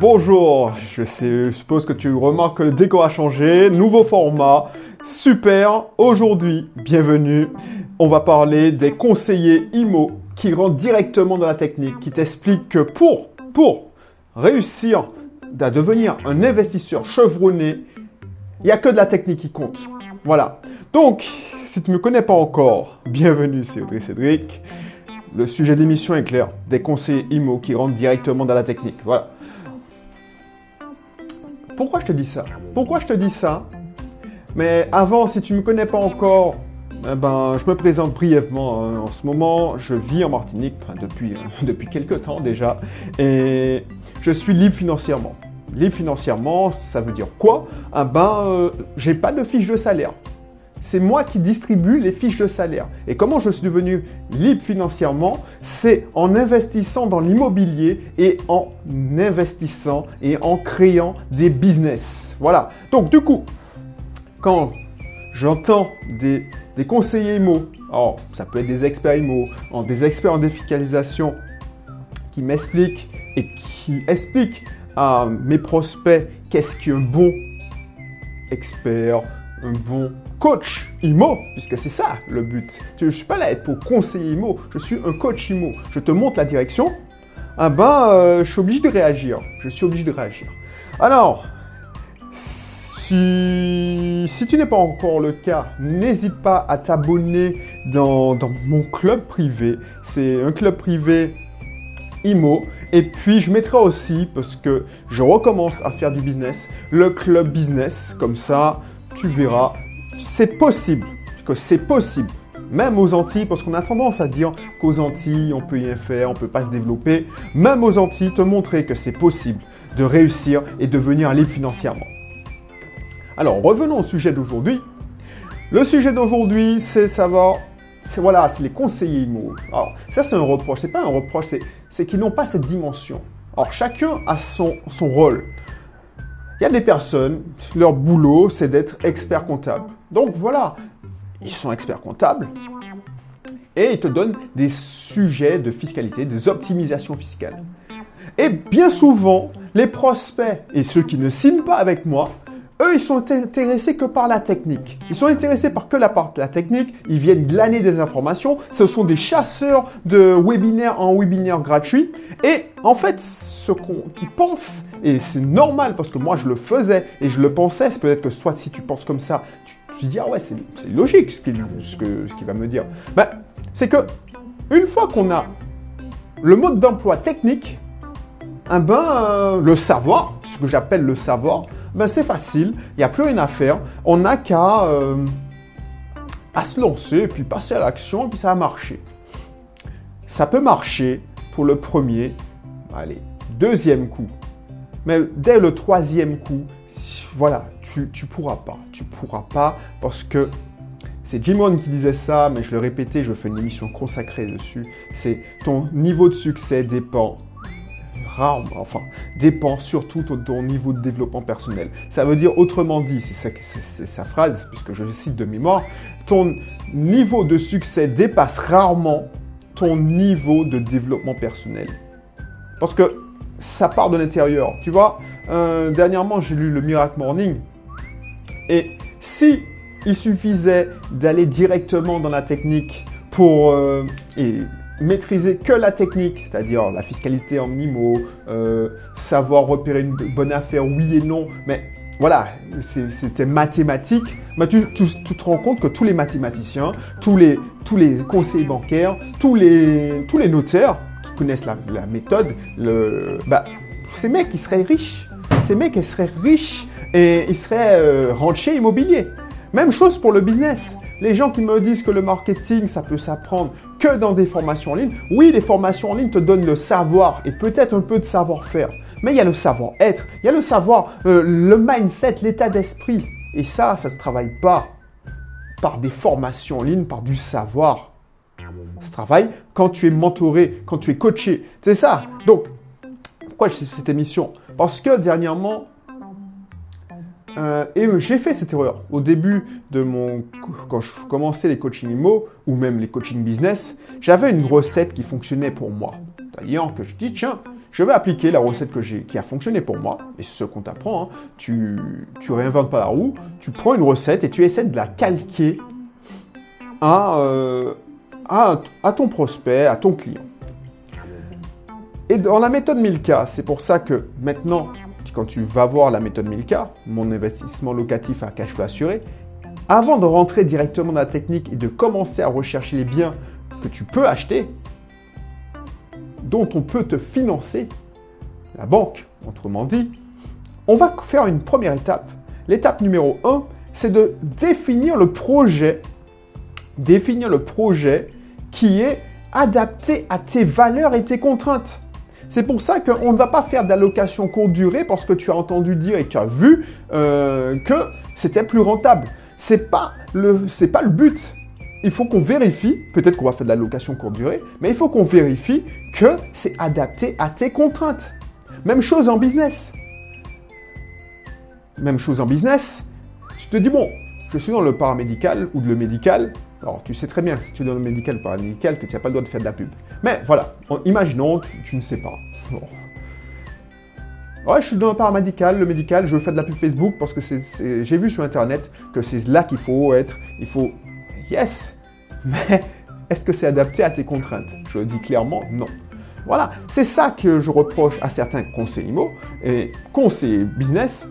bonjour. Je, suppose que tu remarques que le décor a changé. Nouveau format. Super. Aujourd'hui, bienvenue. On va parler des conseillers IMO qui rentrent directement dans la technique, qui t'expliquent que pour, pour réussir à devenir un investisseur chevronné, il n'y a que de la technique qui compte. Voilà. Donc, si tu ne me connais pas encore, bienvenue, c'est Audrey Cédric. Le sujet de l'émission est clair. Des conseillers IMO qui rentrent directement dans la technique. Voilà. Pourquoi je te dis ça? Pourquoi je te dis ça? Mais avant, si tu ne me connais pas encore, eh ben, je me présente brièvement. hein. En ce moment, je vis en Martinique, depuis, depuis quelques temps déjà, et je suis libre financièrement. Libre financièrement, ça veut dire quoi? Ah ben, euh, j'ai pas de fiche de salaire. C'est moi qui distribue les fiches de salaire. Et comment je suis devenu libre financièrement? C'est en investissant dans l'immobilier et en investissant et en créant des business. Voilà. Donc du coup, quand j'entends des, conseillers IMO, alors ça peut être des experts IMO, des experts en défiscalisation qui m'expliquent et qui expliquent à mes prospects qu'est-ce qu'un bon expert, un bon coach IMO, puisque c'est ça le but. Je ne suis pas là pour conseiller IMO, je suis un coach IMO. Je te montre la direction, ah ben, euh, je suis obligé de réagir. Je suis obligé de réagir. Alors, si, si tu n'es pas encore le cas, n'hésite pas à t'abonner dans, dans mon club privé. C'est un club privé IMO. Et puis je mettrai aussi, parce que je recommence à faire du business, le club business. Comme ça, tu verras, c'est possible. Que c'est possible. Même aux Antilles, parce qu'on a tendance à dire qu'aux Antilles, on peut rien faire, on peut pas se développer. Même aux Antilles, te montrer que c'est possible de réussir et devenir libre financièrement. Alors, revenons au sujet d'aujourd'hui. Le sujet d'aujourd'hui, c'est savoir, c'est voilà, c'est les conseillers IMO. Alors, ça c'est un reproche, c'est pas un reproche, c'est, qu'ils n'ont pas cette dimension. Alors, chacun a son, son rôle. Il y a des personnes, leur boulot, c'est d'être expert comptable. Donc voilà, ils sont experts comptables et ils te donnent des sujets de fiscalité, des optimisations fiscales. Et bien souvent, les prospects et ceux qui ne signent pas avec moi, eux, ils sont intéressés que par la technique. Ils sont intéressés par que la part la technique. Ils viennent glaner des informations. Ce sont des chasseurs de webinaires en webinaire gratuit. Et en fait, ce qu'ils pensent, et c'est normal parce que moi je le faisais et je le pensais, c'est peut-être que soit si tu penses comme ça, tu, tu te dis ah ouais, c'est logique ce qu'il ce que- ce va me dire. Ben, c'est que une fois qu'on a le mode d'emploi technique, eh ben, euh, le savoir, ce que j'appelle le savoir, ben c'est facile, il n'y a plus rien à faire. On n'a qu'à euh, à se lancer, et puis passer à l'action, et puis ça va marcher. Ça peut marcher pour le premier, allez, deuxième coup. Mais dès le troisième coup, voilà, tu, pourras pas. Tu pourras pas parce que c'est Jim Rohn qui disait ça, mais je le répétais, je fais une émission consacrée dessus. C'est ton niveau de succès dépend rarement, enfin, dépend surtout ton niveau de développement personnel. Ça veut dire autrement dit, c'est sa phrase, puisque je cite de mémoire, ton niveau de succès dépasse rarement ton niveau de développement personnel. Parce que ça part de l'intérieur. Tu vois, euh, dernièrement, j'ai lu le Miracle Morning. Et si il suffisait d'aller directement dans la technique pour euh, et maîtriser que la technique, c'est-à-dire la fiscalité en IMO, euh, savoir repérer une bonne affaire, oui et non, mais voilà, c'était mathématique. Tu, te rends compte que tous les mathématiciens, tous les, tous les conseillers bancaires, tous les, tous les notaires qui connaissent la, la méthode, le, bah, ces mecs, ils seraient riches. Ces mecs, ils seraient riches et ils seraient euh, rentiers immobiliers. Même chose pour le business. Les gens qui me disent que le marketing, ça peut s'apprendre que dans des formations en ligne. Oui, les formations en ligne te donnent le savoir et peut-être un peu de savoir-faire. Mais il y a le savoir-être, il y a le savoir, euh, le mindset, l'état d'esprit. Et ça, ça ne se travaille pas par des formations en ligne, par du savoir. Ça travaille quand tu es mentoré, quand tu es coaché. C'est ça. Donc, pourquoi je fais cette émission? Parce que dernièrement, euh, et j'ai fait cette erreur. Au début de mon. Quand je commençais les coachings IMO, ou même les coachings business, j'avais une recette qui fonctionnait pour moi. C'est-à-dire que je dis, tiens, je vais appliquer la recette que qui a fonctionné pour moi, et c'est ce qu'on t'apprend. Hein. Tu, tu réinventes pas la roue, tu prends une recette et tu essaies de la calquer à, euh, à, à ton prospect, à ton client. Et dans la méthode 1000K, c'est pour ça que maintenant, quand tu vas voir la méthode 1000K, mon investissement locatif à cash flow assuré, avant de rentrer directement dans la technique et de commencer à rechercher les biens que tu peux acheter, dont on peut te financer, la banque, autrement dit, on va faire une première étape. L'étape numéro 1, c'est de définir le projet, définir le projet qui est adapté à tes valeurs et tes contraintes. C'est pour ça qu'on ne va pas faire d'allocation courte durée parce que tu as entendu dire et tu as vu euh, que c'était plus rentable. C'est pas le, pas le but. Il faut qu'on vérifie, peut-être qu'on va faire de l'allocation courte durée, mais il faut qu'on vérifie que c'est adapté à tes contraintes. Même chose en business. Même chose en business. Tu te dis, bon, je suis dans le paramédical ou le médical, alors, tu sais très bien si tu es dans le médical ou paramédical que tu n'as pas le droit de faire de la pub. Mais voilà, imaginons, tu, tu ne sais pas. Bon. Ouais, je suis dans le paramédical, le médical, je veux faire de la pub Facebook parce que j'ai vu sur Internet que c'est là qu'il faut être. Il faut... Yes Mais est-ce que c'est adapté à tes contraintes? Je dis clairement non. Voilà, c'est ça que je reproche à certains conseillers et conseillers business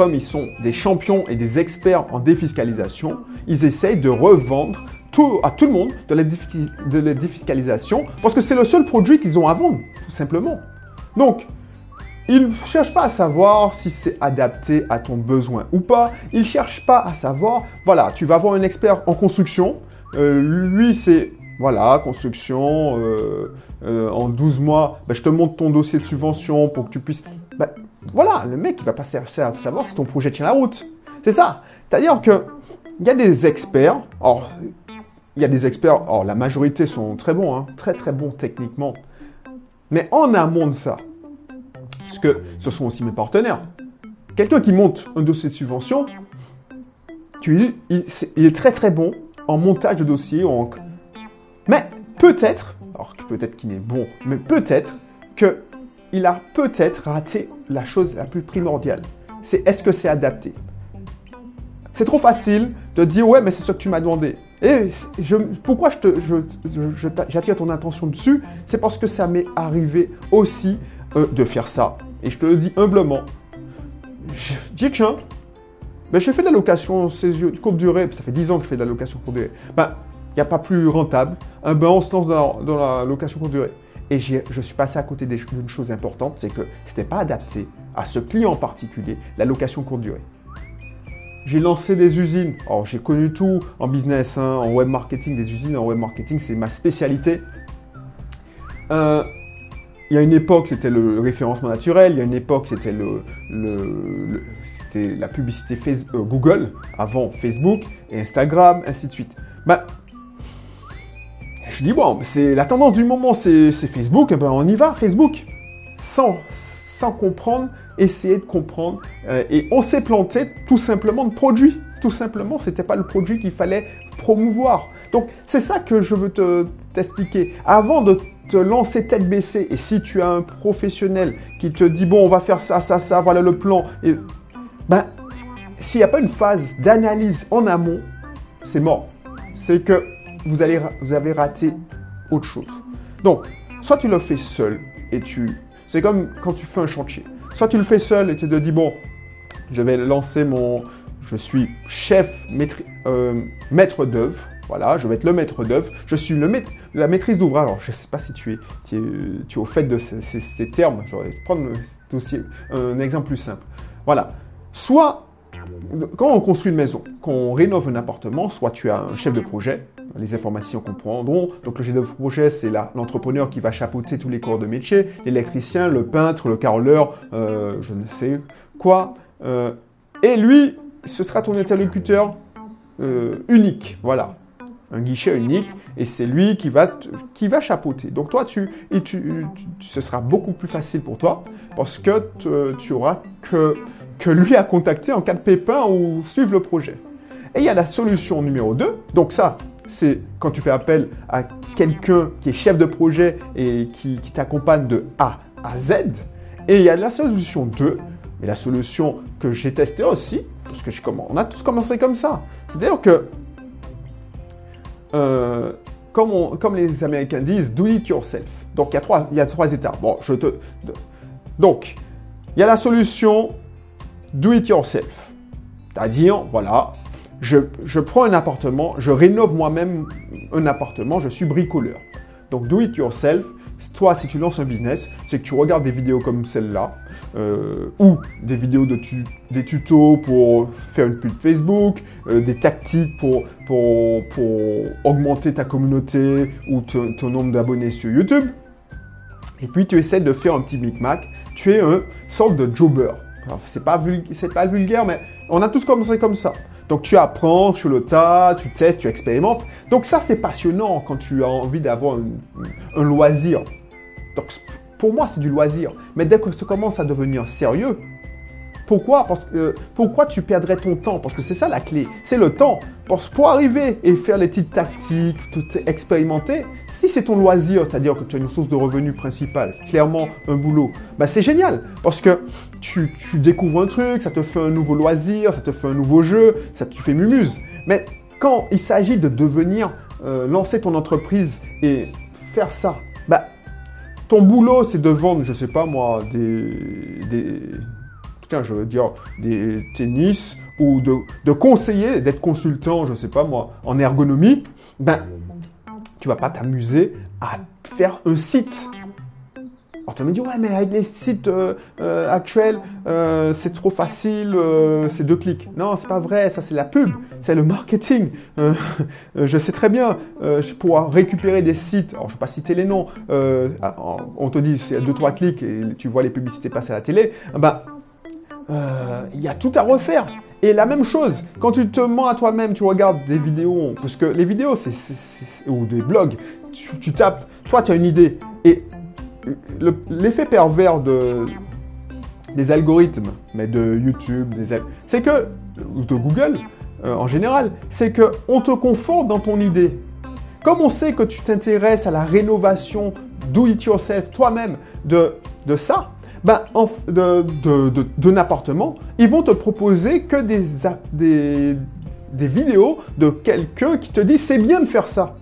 comme ils sont des champions et des experts en défiscalisation, ils essayent de revendre tout, à tout le monde de la, défiscalisation parce que c'est le seul produit qu'ils ont à vendre, tout simplement. Donc, ils ne cherchent pas à savoir si c'est adapté à ton besoin ou pas. Ils ne cherchent pas à savoir, voilà, tu vas avoir un expert en construction. Euh, lui, c'est, voilà, construction, euh, euh, en 12 mois, ben, je te montre ton dossier de subvention pour que tu puisses... Voilà, le mec, il va pas savoir si ton projet tient la route. C'est ça. C'est-à-dire que il y a des experts. Or, il y a des experts. Or, la majorité sont très bons, hein, très très bons techniquement. Mais en amont de ça, parce que ce sont aussi mes partenaires. Quelqu'un qui monte un dossier de subvention, tu, il, il est très très bon en montage de dossier. En... Mais peut-être, alors peut-être qu'il est bon, mais peut-être que il a peut-être raté la chose la plus primordiale. C'est est-ce que c'est adapté? C'est trop facile de dire ouais mais c'est ce que tu m'as demandé. Et je, pourquoi j'attire ton attention dessus? C'est parce que ça m'est arrivé aussi euh, de faire ça. Et je te le dis humblement. Je dis tiens, ben, j'ai fait de la location courte durée, ça fait 10 ans que je fais de la location courte durée. Ben, il n'y a pas plus rentable. On se lance dans la, dans la location courte durée. Et je suis passé à côté d'une chose importante, c'est que ce n'était pas adapté à ce client en particulier, la location courte durée. J'ai lancé des usines. Alors, j'ai connu tout en business, hein, en web marketing, des usines en web marketing, c'est ma spécialité. Euh, il y a une époque, c'était le référencement naturel. Il y a une époque, c'était le, la publicité euh, Google, avant Facebook et Instagram, ainsi de suite. Bah, je dis, bon, c'est la tendance du moment, c'est Facebook, eh ben on y va, Facebook. Sans, sans comprendre, essayer de comprendre. Euh, et on s'est planté tout simplement de produit. Tout simplement, ce n'était pas le produit qu'il fallait promouvoir. Donc, c'est ça que je veux t'expliquer. Avant de te lancer tête baissée, et si tu as un professionnel qui te dit, bon, on va faire ça, ça, ça, voilà le plan, et ben, s'il n'y a pas une phase d'analyse en amont, c'est mort. C'est que vous, allez, vous avez raté autre chose. Donc, soit tu le fais seul et tu... C'est comme quand tu fais un chantier. Soit tu le fais seul et tu te dis, bon, je vais lancer mon... Je suis chef, maître, euh, maître d'œuvre. Voilà, je vais être le maître d'œuvre. Je suis le maître, la maîtrise d'ouvrage. Alors, je ne sais pas si tu es, tu au fait de ces, ces, ces termes. Je vais prendre aussi un exemple plus simple. Voilà. Soit, quand on construit une maison, quand on rénove un appartement, soit tu as un chef de projet, les informations comprendront. Donc le chef de projet, c'est l'entrepreneur qui va chapeauter tous les corps de métier, l'électricien, le peintre, le carreleur, euh, je ne sais quoi. Euh, et lui, ce sera ton interlocuteur euh, unique, voilà, un guichet unique, et c'est lui qui va, qui va chapeauter. Donc toi, tu, et tu, ce sera beaucoup plus facile pour toi, parce que tu auras que, que lui à contacter en cas de pépin ou suivre le projet. Et il y a la solution numéro 2, donc ça, c'est quand tu fais appel à quelqu'un qui est chef de projet et qui, t'accompagne de A à Z. Et il y a la solution 2, et la solution que j'ai testée aussi, parce que on a tous commencé comme ça. C'est-à-dire que, euh, comme, comme, les Américains disent, do it yourself. Donc il y a trois, il y a trois étapes. Bon, je te, donc, il y a la solution do it yourself. C'est-à-dire, voilà, je, prends un appartement, je rénove moi-même un appartement, je suis bricoleur. Donc, do it yourself, toi, si tu lances un business, c'est que tu regardes des vidéos comme celle-là, euh, ou des vidéos de des tutos pour faire une pub Facebook, euh, des tactiques pour, pour, pour, augmenter ta communauté ou ton nombre d'abonnés sur YouTube. Et puis tu essaies de faire un petit micmac. Tu es un sorte de jobber. C'est pas, pas vulgaire, mais on a tous commencé comme ça. Donc tu apprends sur le tas, tu testes, tu expérimentes. Donc ça c'est passionnant quand tu as envie d'avoir un, loisir. Donc pour moi c'est du loisir. Mais dès que ça commence à devenir sérieux, pourquoi? Parce que pourquoi tu perdrais ton temps? Parce que c'est ça la clé, c'est le temps. Pour, arriver et faire les petites tactiques, tout expérimenter, si c'est ton loisir, c'est-à-dire que tu as une source de revenus principale, clairement un boulot, bah c'est génial parce que tu, découvres un truc, ça te fait un nouveau loisir, ça te fait un nouveau jeu, ça te fait mumuse. Mais quand il s'agit de devenir, euh, lancer ton entreprise et faire ça, bah ton boulot c'est de vendre, je sais pas moi, des je veux dire, des tennis ou de, conseiller, d'être consultant, je sais pas moi, en ergonomie, ben, tu vas pas t'amuser à faire un site. Alors tu vas me dire, ouais, mais avec les sites euh, euh, actuels, euh, c'est trop facile, c'est deux clics. Non, c'est pas vrai, ça c'est la pub, c'est le marketing. je sais très bien, pour récupérer des sites, alors je vais pas citer les noms, on te dit c'est deux, trois clics et tu vois les publicités passer à la télé, euh, il y a tout à refaire. Et la même chose, quand tu te mens à toi-même, tu regardes des vidéos, parce que les vidéos, c'est, ou des blogs, tu, tapes, toi tu as une idée, et l'effet pervers de, des algorithmes, mais de YouTube, c'est que, ou de Google euh, en général, c'est que on te conforte dans ton idée. Comme on sait que tu t'intéresses à la rénovation do it yourself toi-même de, de ça, ben, d'un appartement, ils vont te proposer que des, des, des vidéos de quelqu'un qui te dit c'est bien de faire ça.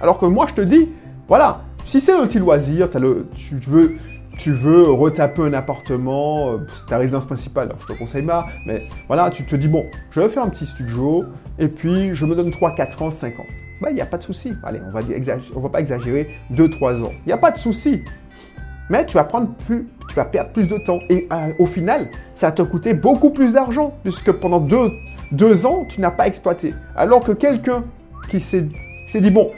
Alors que moi, je te dis, voilà, si c'est un petit loisir, tu, veux, tu veux retaper un appartement, euh, c'est ta résidence principale, alors je te conseille pas, mais voilà, tu te dis, bon, je vais faire un petit studio, et puis je me donne 3, 4 ans, 5 ans. Ben, il n'y a pas de souci. Allez, on va, on va pas exagérer, 2, 3 ans. Il n'y a pas de souci. Mais tu vas prendre plus, tu vas perdre plus de temps. Et euh, au final, ça va te coûter beaucoup plus d'argent, puisque pendant deux, deux ans, tu n'as pas exploité. Alors que quelqu'un qui s'est dit, bon,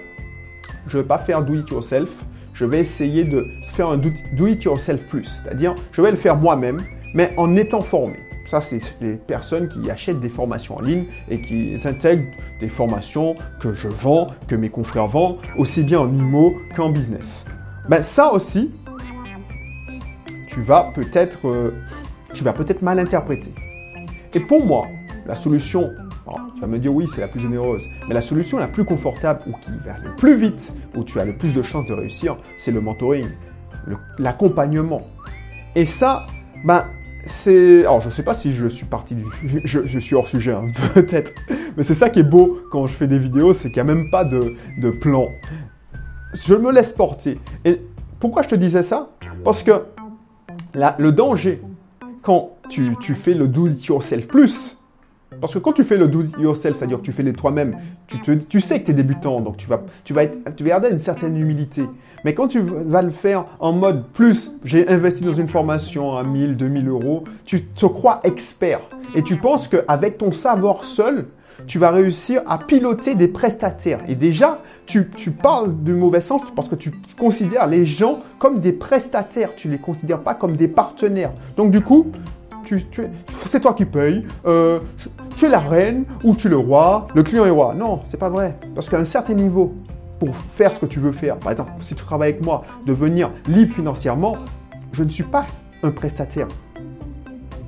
je ne vais pas faire do it yourself, je vais essayer de faire un do it yourself plus. C'est-à-dire, je vais le faire moi-même, mais en étant formé. Ça, c'est les personnes qui achètent des formations en ligne et qui intègrent des formations que je vends, que mes confrères vendent, aussi bien en IMO qu'en business. Ben, ça aussi, tu vas peut-être euh, peut-être mal interpréter. Et pour moi, la solution, tu vas me dire oui, c'est la plus généreuse, mais la solution la plus confortable ou qui va le plus vite, où tu as le plus de chances de réussir, c'est le mentoring, l'accompagnement. Et ça, ben, c'est. Alors, je ne sais pas si je suis parti du. Je, suis hors sujet, hein, peut-être. Mais c'est ça qui est beau quand je fais des vidéos, c'est qu'il n'y a même pas de, de plan. Je me laisse porter. Et pourquoi je te disais ça? Parce que le danger quand tu, fais le do it yourself plus, parce que quand tu fais le do it yourself, c'est-à-dire que tu fais les toi-même, tu, sais que tu es débutant, donc tu vas, tu, vas être, tu vas garder une certaine humilité. Mais quand tu vas le faire en mode plus, j'ai investi dans une formation à 1000, 2000 euros, tu te crois expert. Et tu penses qu'avec ton savoir seul, tu vas réussir à piloter des prestataires. Et déjà, tu, parles du mauvais sens parce que tu considères les gens comme des prestataires, tu ne les considères pas comme des partenaires. Donc du coup, tu, c'est toi qui payes, euh, tu es la reine ou tu es le roi, le client est roi. Non, c'est pas vrai. Parce qu'à un certain niveau, pour faire ce que tu veux faire, par exemple, si tu travailles avec moi, devenir libre financièrement, je ne suis pas un prestataire.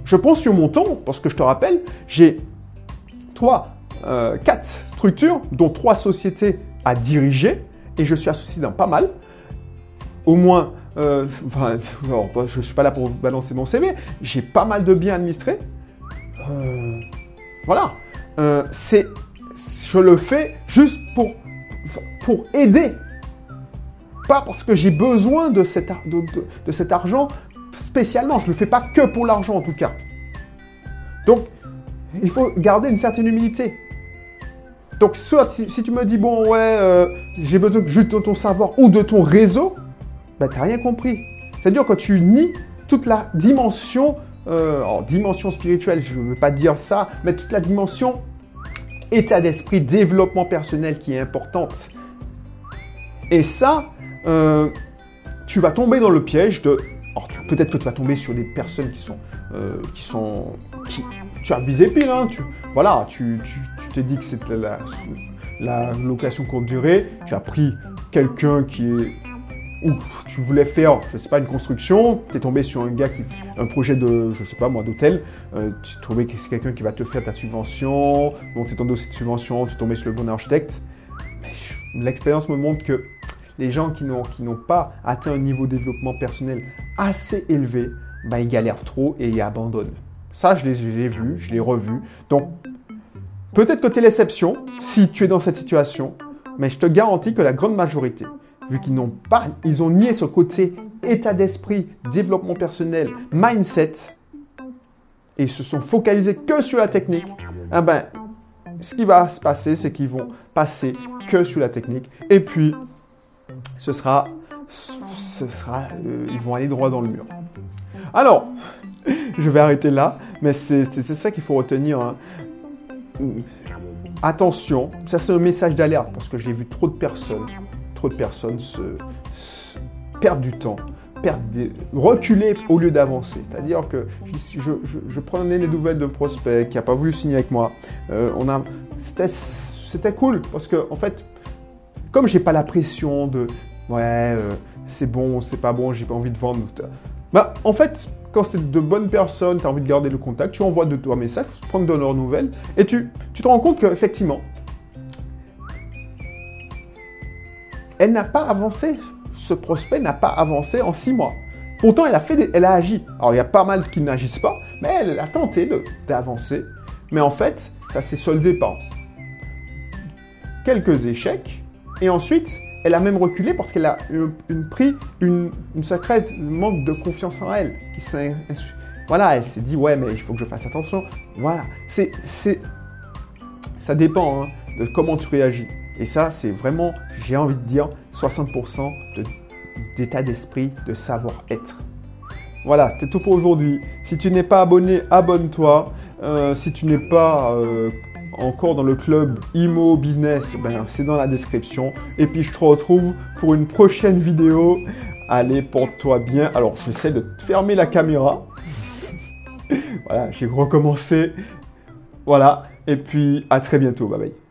Je pense sur mon temps, parce que je te rappelle, j'ai toi euh, quatre structures, dont trois sociétés à diriger, et je suis associé dans pas mal, au moins euh, enfin, je suis pas là pour balancer mon CV, j'ai pas mal de biens administrés. Euh, voilà. Euh, c'est, je le fais juste pour, pour aider. Pas parce que j'ai besoin de cet, de, de cet argent spécialement. Je ne le fais pas que pour l'argent en tout cas. Donc, il faut garder une certaine humilité. Donc, soit si, tu me dis, bon, ouais, euh, j'ai besoin juste de ton savoir ou de ton réseau, bah, tu n'as rien compris. C'est-à-dire quand tu nies toute la dimension, euh, dimension spirituelle, je ne veux pas dire ça, mais toute la dimension état d'esprit, développement personnel qui est importante. Et ça, euh, tu vas tomber dans le piège de... Peut-être que tu vas tomber sur des personnes qui sont... qui sont tu as visé pire, hein, tu, voilà, tu, t'es dit que c'était la, location courte durée, tu as pris quelqu'un qui est ou tu voulais faire, je sais pas, une construction, tu es tombé sur un gars qui un projet de, je sais pas moi, d'hôtel, euh, tu trouvais que c'est quelqu'un qui va te faire ta subvention, donc tu ton dossier de subvention, tu es tombé sur le bon architecte. L'expérience me montre que les gens qui n'ont, qui n'ont pas atteint un niveau de développement personnel assez élevé, bah, ils galèrent trop et ils abandonnent. Ça, je l'ai vu, je l'ai revu. Donc, peut-être que tu es l'exception si tu es dans cette situation, mais je te garantis que la grande majorité, vu qu'ils n'ont pas, ils ont nié ce côté état d'esprit, développement personnel, mindset, et ils se sont focalisés que sur la technique, eh ben, ce qui va se passer, c'est qu'ils vont passer que sur la technique, et puis ce sera, ce sera, euh, ils vont aller droit dans le mur. Alors, je vais arrêter là, mais c'est ça qu'il faut retenir. Hein. Attention, ça c'est un message d'alerte parce que j'ai vu trop de personnes, trop de personnes se, perdre du temps, perdre reculer au lieu d'avancer. C'est-à-dire que je, prenais les nouvelles de prospect qui n'a pas voulu signer avec moi. Euh, on a, c'était cool parce que en fait, comme j'ai pas la pression de ouais, euh, c'est bon, c'est pas bon, j'ai pas envie de vendre. Bah, en fait, c'est de bonnes personnes, tu as envie de garder le contact, tu envoies de toi un message, prendre de leurs nouvelles, et tu, tu te rends compte qu'effectivement, elle n'a pas avancé, ce prospect n'a pas avancé en six mois. Pourtant, elle a, fait elle a agi. Alors, il y a pas mal qui n'agissent pas, mais elle a tenté d'avancer. Mais en fait, ça s'est soldé par quelques échecs. Et ensuite, elle a même reculé parce qu'elle a pris une, une sacrée manque de confiance en elle. Voilà, elle s'est dit, ouais, mais il faut que je fasse attention. Voilà, c'est, ça dépend hein, de comment tu réagis. Et ça, c'est vraiment, j'ai envie de dire, 60% d'état d'esprit, de savoir-être. Voilà, c'est tout pour aujourd'hui. Si tu n'es pas abonné, abonne-toi. Euh, si tu n'es pas euh, encore dans le club IMO Business, ben, c'est dans la description. Et puis je te retrouve pour une prochaine vidéo. Allez, porte-toi bien. Alors j'essaie de fermer la caméra. voilà, j'ai recommencé. Voilà, et puis à très bientôt. Bye bye.